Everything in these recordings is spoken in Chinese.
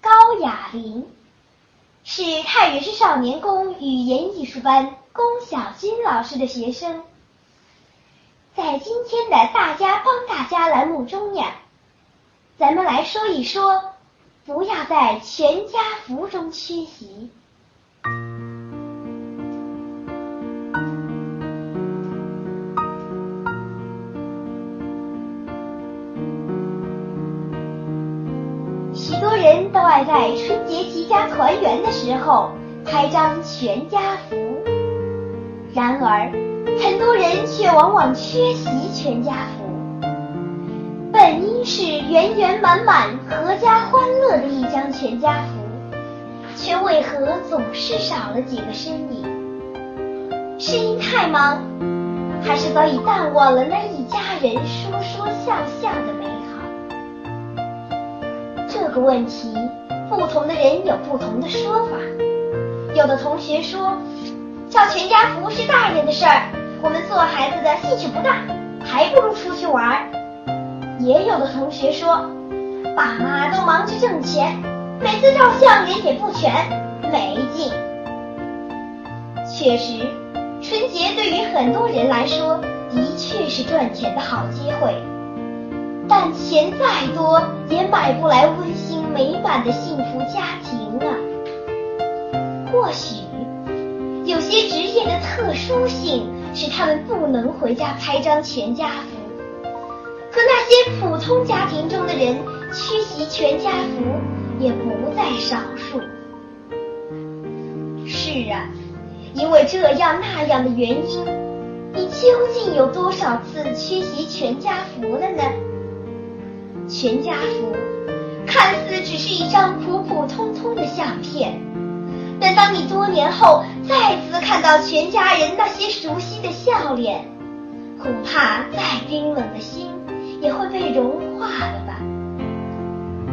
高雅玲，是太原市少年宫语言艺术班龚小军老师的学生。在今天的大家帮大家栏目中呀，咱们来说一说，不要在全家福中缺席。许多人都爱在春节齐家团圆的时候拍张全家福，然而很多人却往往缺席全家福。本应是圆圆满满、阖家欢乐的一张全家福，却为何总是少了几个身影？是因太忙，还是早已淡忘了那一家人说说笑笑的美好？这个问题，不同的人有不同的说法。有的同学说，叫全家福是大人的事儿，我们做孩子的兴趣不大，还不如出去玩儿。也有的同学说，爸妈都忙着挣钱，每次照相人也不全，没劲。确实，春节对于很多人来说，的确是赚钱的好机会。但钱再多，也买不来温馨美满的幸福家庭啊。或许，有些职业的特殊性使他们不能回家拍张全家福，可那些普通家庭中的人缺席全家福也不在少数。是啊，因为这样那样的原因，你究竟有多少次缺席全家福了呢？全家福看似只是一张普普通通的相片，但当你多年后再次看到全家人那些熟悉的笑脸，恐怕再冰冷的心也会被融化了吧。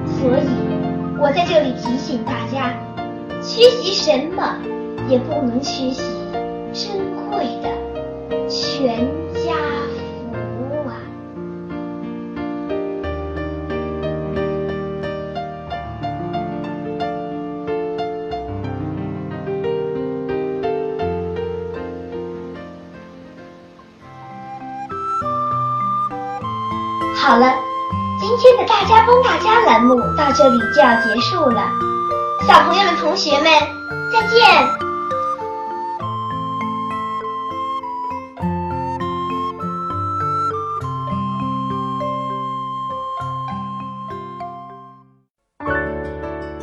所以，我在这里提醒大家，缺席什么也不能缺席珍贵的全好了，今天的大家帮大家栏目到这里就要结束了，小朋友们、同学们，再见。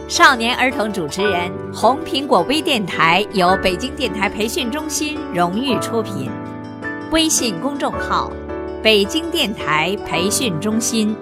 少年儿童主持人，红苹果微电台由北京电台培训中心荣誉出品，微信公众号：北京电台培训中心。